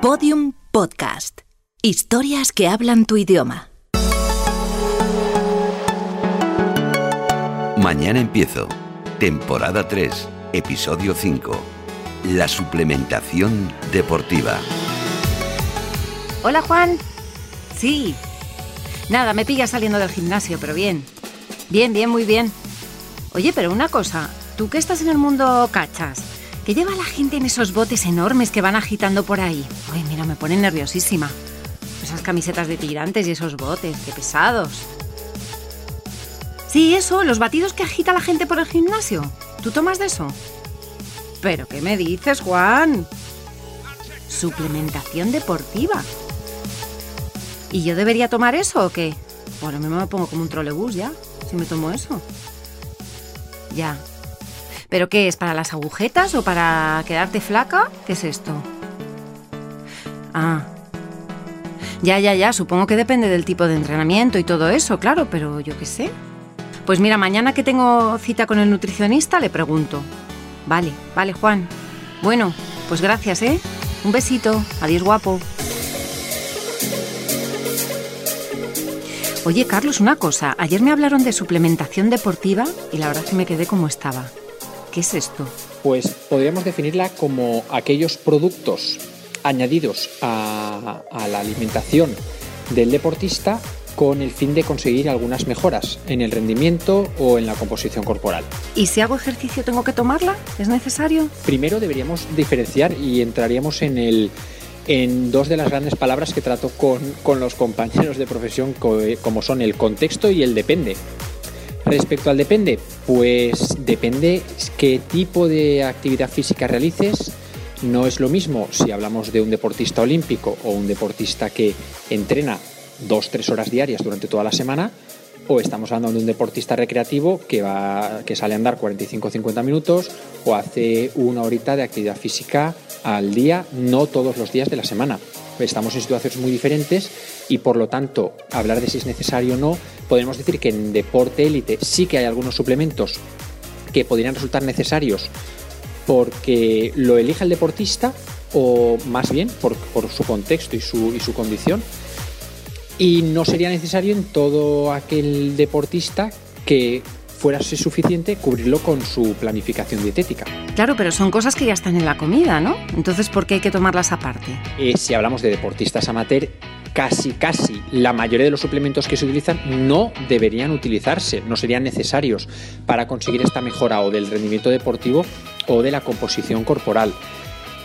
Podium Podcast. Historias que hablan tu idioma. Mañana empiezo. Temporada 3, episodio 5. La suplementación deportiva. Hola Juan. Sí. Nada, me pillas saliendo del gimnasio, pero bien. Bien, bien, muy bien. Oye, pero una cosa, tú que estás en el mundo cachas, ¿qué lleva la gente en esos botes enormes que van agitando por ahí? Uy, mira, me pone nerviosísima. Esas camisetas de tirantes y esos botes, qué pesados. Sí, eso, los batidos que agita la gente por el gimnasio. ¿Tú tomas de eso? ¿Pero qué me dices, Juan? Suplementación deportiva. ¿Y yo debería tomar eso o qué? Bueno, a mí me pongo como un trolebús ya, si me tomo eso. Ya. ¿Pero qué es? ¿Para las agujetas o para quedarte flaca? ¿Qué es esto? Ah. Ya, ya, ya, supongo que depende del tipo de entrenamiento y todo eso, claro, pero yo qué sé. Pues mira, mañana que tengo cita con el nutricionista le pregunto. Vale, vale, Juan. Bueno, pues gracias, ¿eh? Un besito. Adiós, guapo. Oye, Carlos, una cosa. Ayer me hablaron de suplementación deportiva y la verdad es que me quedé como estaba. ¿Qué es esto? Pues podríamos definirla como aquellos productos añadidos a, a la alimentación del deportista con el fin de conseguir algunas mejoras en el rendimiento o en la composición corporal. ¿Y si hago ejercicio tengo que tomarla? ¿Es necesario? Primero deberíamos diferenciar y entraríamos en el en dos de las grandes palabras que trato con, con los compañeros de profesión, como son el contexto y el depende. Respecto al depende, pues depende qué tipo de actividad física realices. No es lo mismo si hablamos de un deportista olímpico o un deportista que entrena dos, tres horas diarias durante toda la semana, o estamos hablando de un deportista recreativo que, va, que sale a andar 45-50 minutos o hace una horita de actividad física al día, no todos los días de la semana. Estamos en situaciones muy diferentes y por lo tanto hablar de si es necesario o no, podemos decir que en deporte élite sí que hay algunos suplementos que podrían resultar necesarios porque lo elija el deportista o más bien por, su contexto y su condición. Y no sería necesario en todo aquel deportista que fuera suficiente cubrirlo con su planificación dietética. Claro, pero son cosas que ya están en la comida, ¿no? Entonces, ¿por qué hay que tomarlas aparte? Eh, si hablamos de deportistas amateur, casi, casi la mayoría de los suplementos que se utilizan no deberían utilizarse, no serían necesarios para conseguir esta mejora o del rendimiento deportivo o de la composición corporal.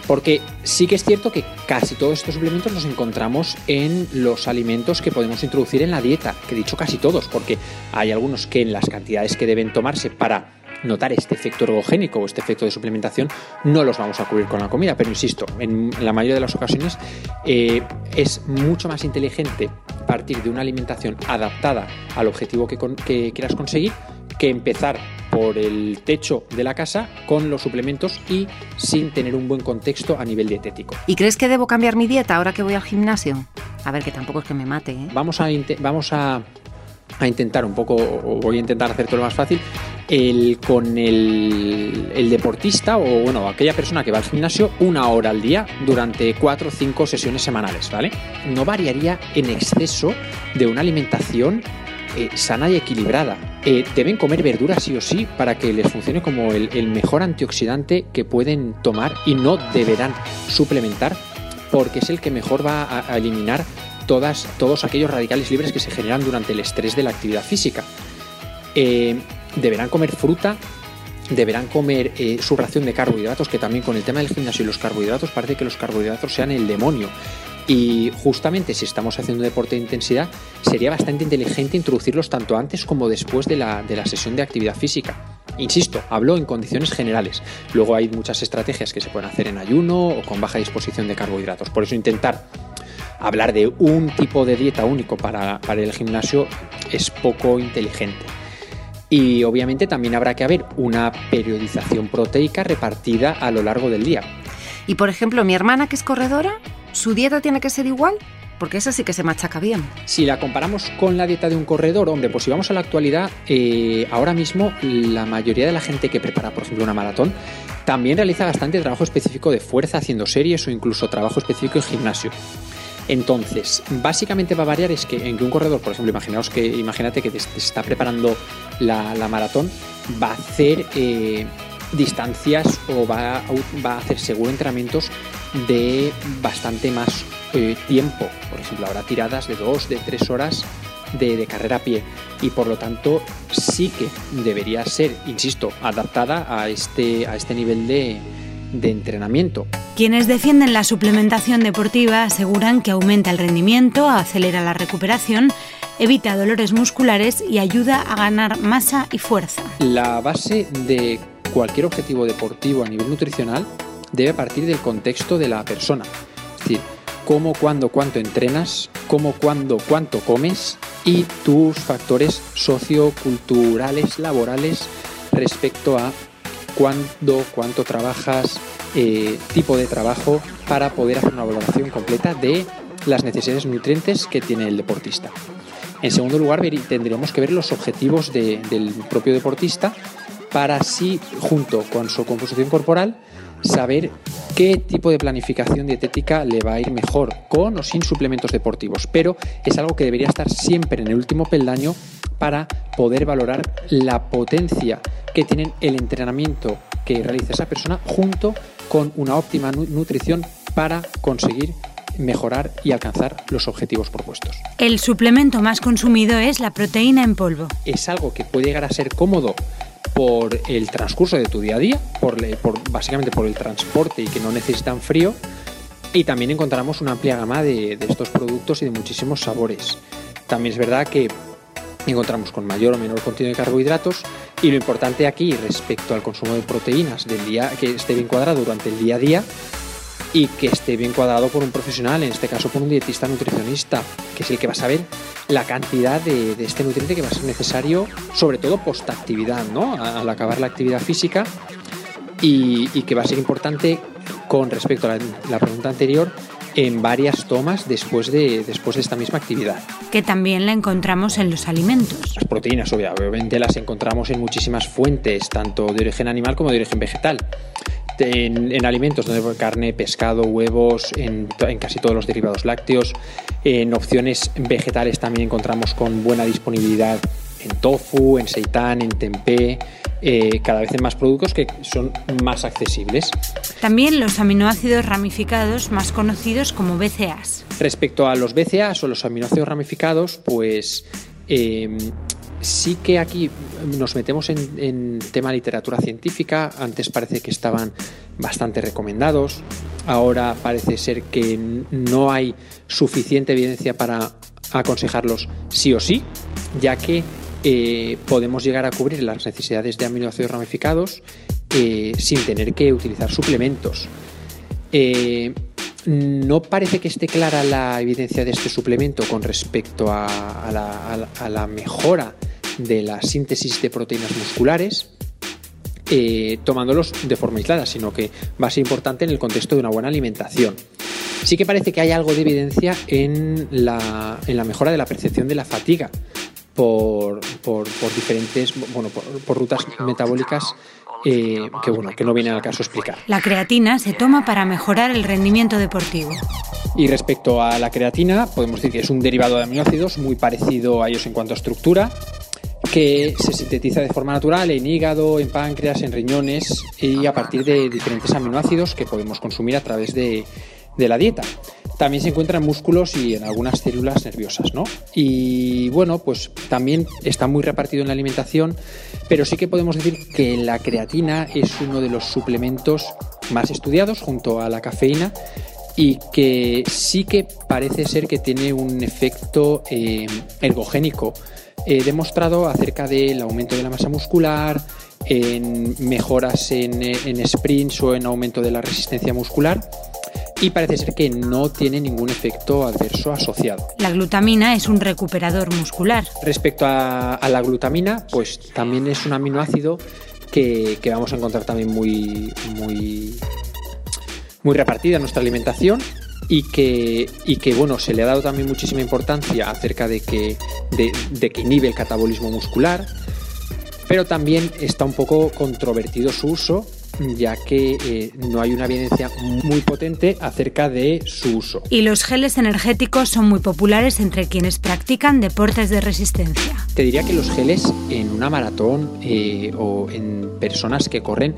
Porque sí que es cierto que casi todos estos suplementos los encontramos en los alimentos que podemos introducir en la dieta, que he dicho casi todos, porque hay algunos que en las cantidades que deben tomarse para notar este efecto ergogénico o este efecto de suplementación no los vamos a cubrir con la comida, pero insisto, en la mayoría de las ocasiones eh, es mucho más inteligente partir de una alimentación adaptada al objetivo que, que quieras conseguir que empezar por el techo de la casa con los suplementos y sin tener un buen contexto a nivel dietético. ¿Y crees que debo cambiar mi dieta ahora que voy al gimnasio? A ver, que tampoco es que me mate. ¿eh? Vamos, a, vamos a, a, intentar un poco, o voy a intentar hacerte lo más fácil, el, con el, el, deportista o bueno, aquella persona que va al gimnasio una hora al día durante cuatro o cinco sesiones semanales, ¿vale? No variaría en exceso de una alimentación eh, sana y equilibrada. Eh, deben comer verduras sí o sí para que les funcione como el, mejor antioxidante que pueden tomar y no deberán suplementar porque es el que mejor va a, a eliminar todas, todos aquellos radicales libres que se generan durante el estrés de la actividad física. Eh, deberán comer fruta, deberán comer eh, su ración de carbohidratos, que también con el tema del gimnasio y los carbohidratos parece que los carbohidratos sean el demonio. Y justamente si estamos haciendo deporte de intensidad, sería bastante inteligente introducirlos tanto antes como después de la, de la sesión de actividad física. Insisto, hablo en condiciones generales. Luego hay muchas estrategias que se pueden hacer en ayuno o con baja disposición de carbohidratos. Por eso intentar hablar de un tipo de dieta único para, para el gimnasio es poco inteligente. Y obviamente también habrá que haber una periodización proteica repartida a lo largo del día. Y por ejemplo, mi hermana que es corredora, ¿su dieta tiene que ser igual? porque esa sí que se machaca bien. Si la comparamos con la dieta de un corredor, hombre, pues si vamos a la actualidad, eh, ahora mismo la mayoría de la gente que prepara, por ejemplo, una maratón, también realiza bastante trabajo específico de fuerza haciendo series o incluso trabajo específico en gimnasio. Entonces, básicamente va a variar es que en que un corredor, por ejemplo, imaginaos que, imagínate que te, está preparando la, maratón, va a hacer eh, distancias o va a, va a, hacer seguro entrenamientos de bastante más eh, tiempo. Por ejemplo, habrá tiradas de dos, de tres horas de, carrera a pie y por lo tanto sí que debería ser, insisto, adaptada a este, a este nivel de, de entrenamiento. Quienes defienden la suplementación deportiva aseguran que aumenta el rendimiento, acelera la recuperación, evita dolores musculares y ayuda a ganar masa y fuerza. La base de cualquier objetivo deportivo a nivel nutricional debe partir del contexto de la persona. Es decir, cómo, cuándo, cuánto entrenas, cómo, cuándo, cuánto comes y tus factores socioculturales, laborales respecto a cuándo, cuánto trabajas, eh, tipo de trabajo para poder hacer una valoración completa de las necesidades nutrientes que tiene el deportista. En segundo lugar, tendremos que ver los objetivos del propio deportista para así, junto con su composición corporal, saber qué tipo de planificación dietética le va a ir mejor, con o sin suplementos deportivos. Pero es algo que debería estar siempre en el último peldaño para poder valorar la potencia que tienen el entrenamiento que realiza esa persona junto con una óptima nutrición para conseguir mejorar y alcanzar los objetivos propuestos. El suplemento más consumido es la proteína en polvo. Es algo que puede llegar a ser cómodo por el transcurso de tu día a día, por, básicamente por el transporte y que no necesitan frío. Y también encontramos una amplia gama de, de estos productos y de muchísimos sabores. También es verdad que encontramos con mayor o menor contenido de carbohidratos y lo importante aquí respecto al consumo de proteínas del día que esté bien cuadrado durante el día a día y que esté bien cuadrado por un profesional, en este caso por un dietista nutricionista, que es el que va a saber la cantidad de, este nutriente que va a ser necesario, sobre todo post-actividad, ¿no? al acabar la actividad física y, que va a ser importante con respecto a la pregunta anterior, en varias tomas después de, después de esta misma actividad. Que también la encontramos en los alimentos. Las proteínas, obviamente, las encontramos en muchísimas fuentes, tanto de origen animal como de origen vegetal. En, alimentos, donde carne, pescado, huevos, en, en, casi todos los derivados lácteos. En opciones vegetales también encontramos con buena disponibilidad en tofu, en seitán, en tempeh, eh, cada vez en más productos que son más accesibles. También los aminoácidos ramificados más conocidos como BCAAs. Respecto a los BCAAs o los aminoácidos ramificados, pues eh, sí que aquí nos metemos en, en, tema literatura científica. Antes parece que estaban bastante recomendados. Ahora parece ser que no hay suficiente evidencia para aconsejarlos sí o sí, ya que eh, podemos llegar a cubrir las necesidades de aminoácidos ramificados eh, sin tener que utilizar suplementos. Eh, no parece que esté clara la evidencia de este suplemento con respecto a, la, mejora de la síntesis de proteínas musculares, tomándolos de forma aislada, sino que va a ser importante en el contexto de una buena alimentación. Sí que parece que hay algo de evidencia en la, en la mejora de la percepción de la fatiga, por, por, diferentes, bueno, por, rutas metabólicas eh, que, bueno, que no viene al caso explicar. La creatina se toma para mejorar el rendimiento deportivo. Y respecto a la creatina, podemos decir que es un derivado de aminoácidos muy parecido a ellos en cuanto a estructura, que se sintetiza de forma natural en hígado, en páncreas, en riñones y a partir de diferentes aminoácidos que podemos consumir a través de, de la dieta. También se encuentra en músculos y en algunas células nerviosas, ¿no? Y bueno, pues también está muy repartido en la alimentación, pero sí que podemos decir que la creatina es uno de los suplementos más estudiados junto a la cafeína y que sí que parece ser que tiene un efecto eh, ergogénico eh, demostrado acerca del aumento de la masa muscular, en mejoras en, en sprints o en aumento de la resistencia muscular y parece ser que no tiene ningún efecto adverso asociado. La glutamina es un recuperador muscular. Respecto a, la glutamina, pues también es un aminoácido que, vamos a encontrar también muy, muy, muy repartida en nuestra alimentación y que, y que bueno, se le ha dado también muchísima importancia acerca de que, de, que inhibe el catabolismo muscular, pero también está un poco controvertido su uso ya que eh, no hay una evidencia muy potente acerca de su uso. Y los geles energéticos son muy populares entre quienes practican deportes de resistencia. Te diría que los geles en una maratón eh, o en personas que corren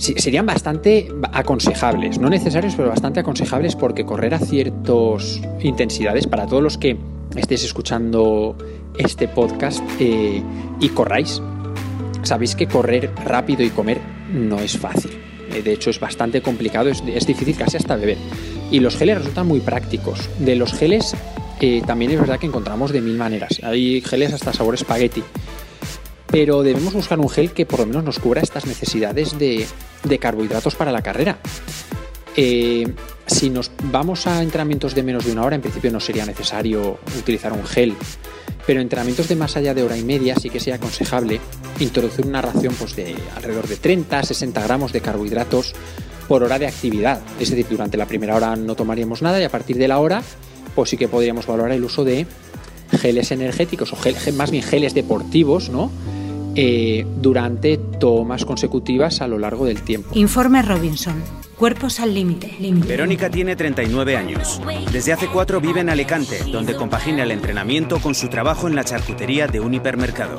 serían bastante aconsejables, no necesarios, pero bastante aconsejables porque correr a ciertas intensidades, para todos los que estéis escuchando este podcast eh, y corráis, sabéis que correr rápido y comer no es fácil. Eh, de hecho, es bastante complicado, es, difícil casi hasta beber. Y los geles resultan muy prácticos. De los geles eh, también es verdad que encontramos de mil maneras. Hay geles hasta sabor espagueti pero debemos buscar un gel que por lo menos nos cubra estas necesidades de, carbohidratos para la carrera. Eh, si nos vamos a entrenamientos de menos de una hora, en principio no sería necesario utilizar un gel, pero entrenamientos de más allá de hora y media sí que sería aconsejable introducir una ración pues, de alrededor de 30 60 gramos de carbohidratos por hora de actividad. Es decir, durante la primera hora no tomaríamos nada y a partir de la hora pues sí que podríamos valorar el uso de geles energéticos o más bien geles deportivos, ¿no? Eh, durante tomas consecutivas a lo largo del tiempo. Informe Robinson. Cuerpos al límite. Verónica tiene 39 años. Desde hace cuatro vive en Alicante, donde compagina el entrenamiento con su trabajo en la charcutería de un hipermercado.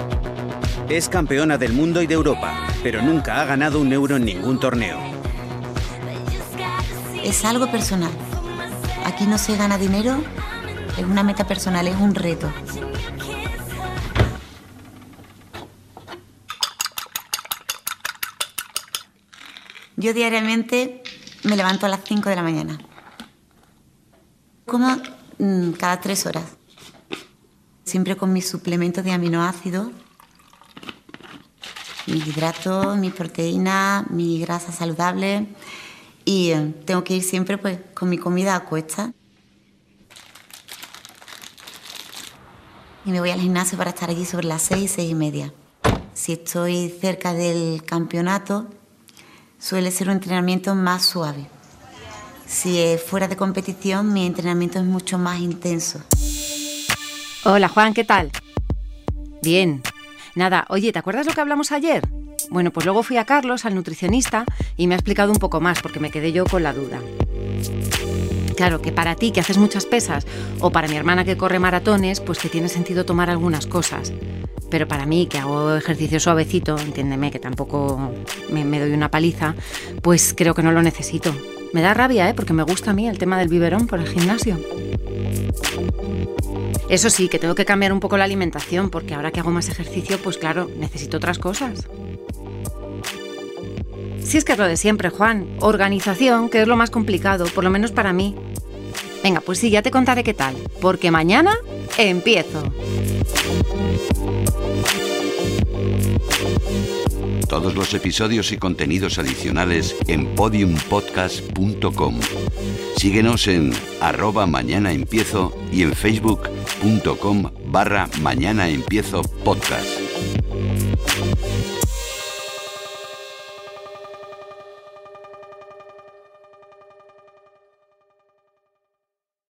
Es campeona del mundo y de Europa, pero nunca ha ganado un euro en ningún torneo. Es algo personal. Aquí no se gana dinero, es una meta personal, es un reto. Yo diariamente me levanto a las 5 de la mañana. Como mm, cada tres horas. Siempre con mis suplementos de aminoácidos, mis hidratos, mis proteínas, mi grasa saludable. Y eh, tengo que ir siempre pues, con mi comida a cuesta. Y me voy al gimnasio para estar allí sobre las seis, seis y media. Si estoy cerca del campeonato, suele ser un entrenamiento más suave. Si es fuera de competición, mi entrenamiento es mucho más intenso. Hola Juan, ¿qué tal? Bien. Nada, oye, ¿te acuerdas lo que hablamos ayer? Bueno, pues luego fui a Carlos, al nutricionista, y me ha explicado un poco más porque me quedé yo con la duda. Claro, que para ti que haces muchas pesas o para mi hermana que corre maratones, pues que tiene sentido tomar algunas cosas. Pero para mí, que hago ejercicio suavecito, entiéndeme que tampoco me, doy una paliza, pues creo que no lo necesito. Me da rabia, ¿eh? porque me gusta a mí el tema del biberón por el gimnasio. Eso sí, que tengo que cambiar un poco la alimentación, porque ahora que hago más ejercicio, pues claro, necesito otras cosas. Si es que es lo de siempre, Juan. Organización, que es lo más complicado, por lo menos para mí. Venga, pues sí, ya te contaré qué tal, porque mañana empiezo. Todos los episodios y contenidos adicionales en podiumpodcast.com. Síguenos en arroba mañana empiezo y en facebook.com barra mañana empiezo podcast.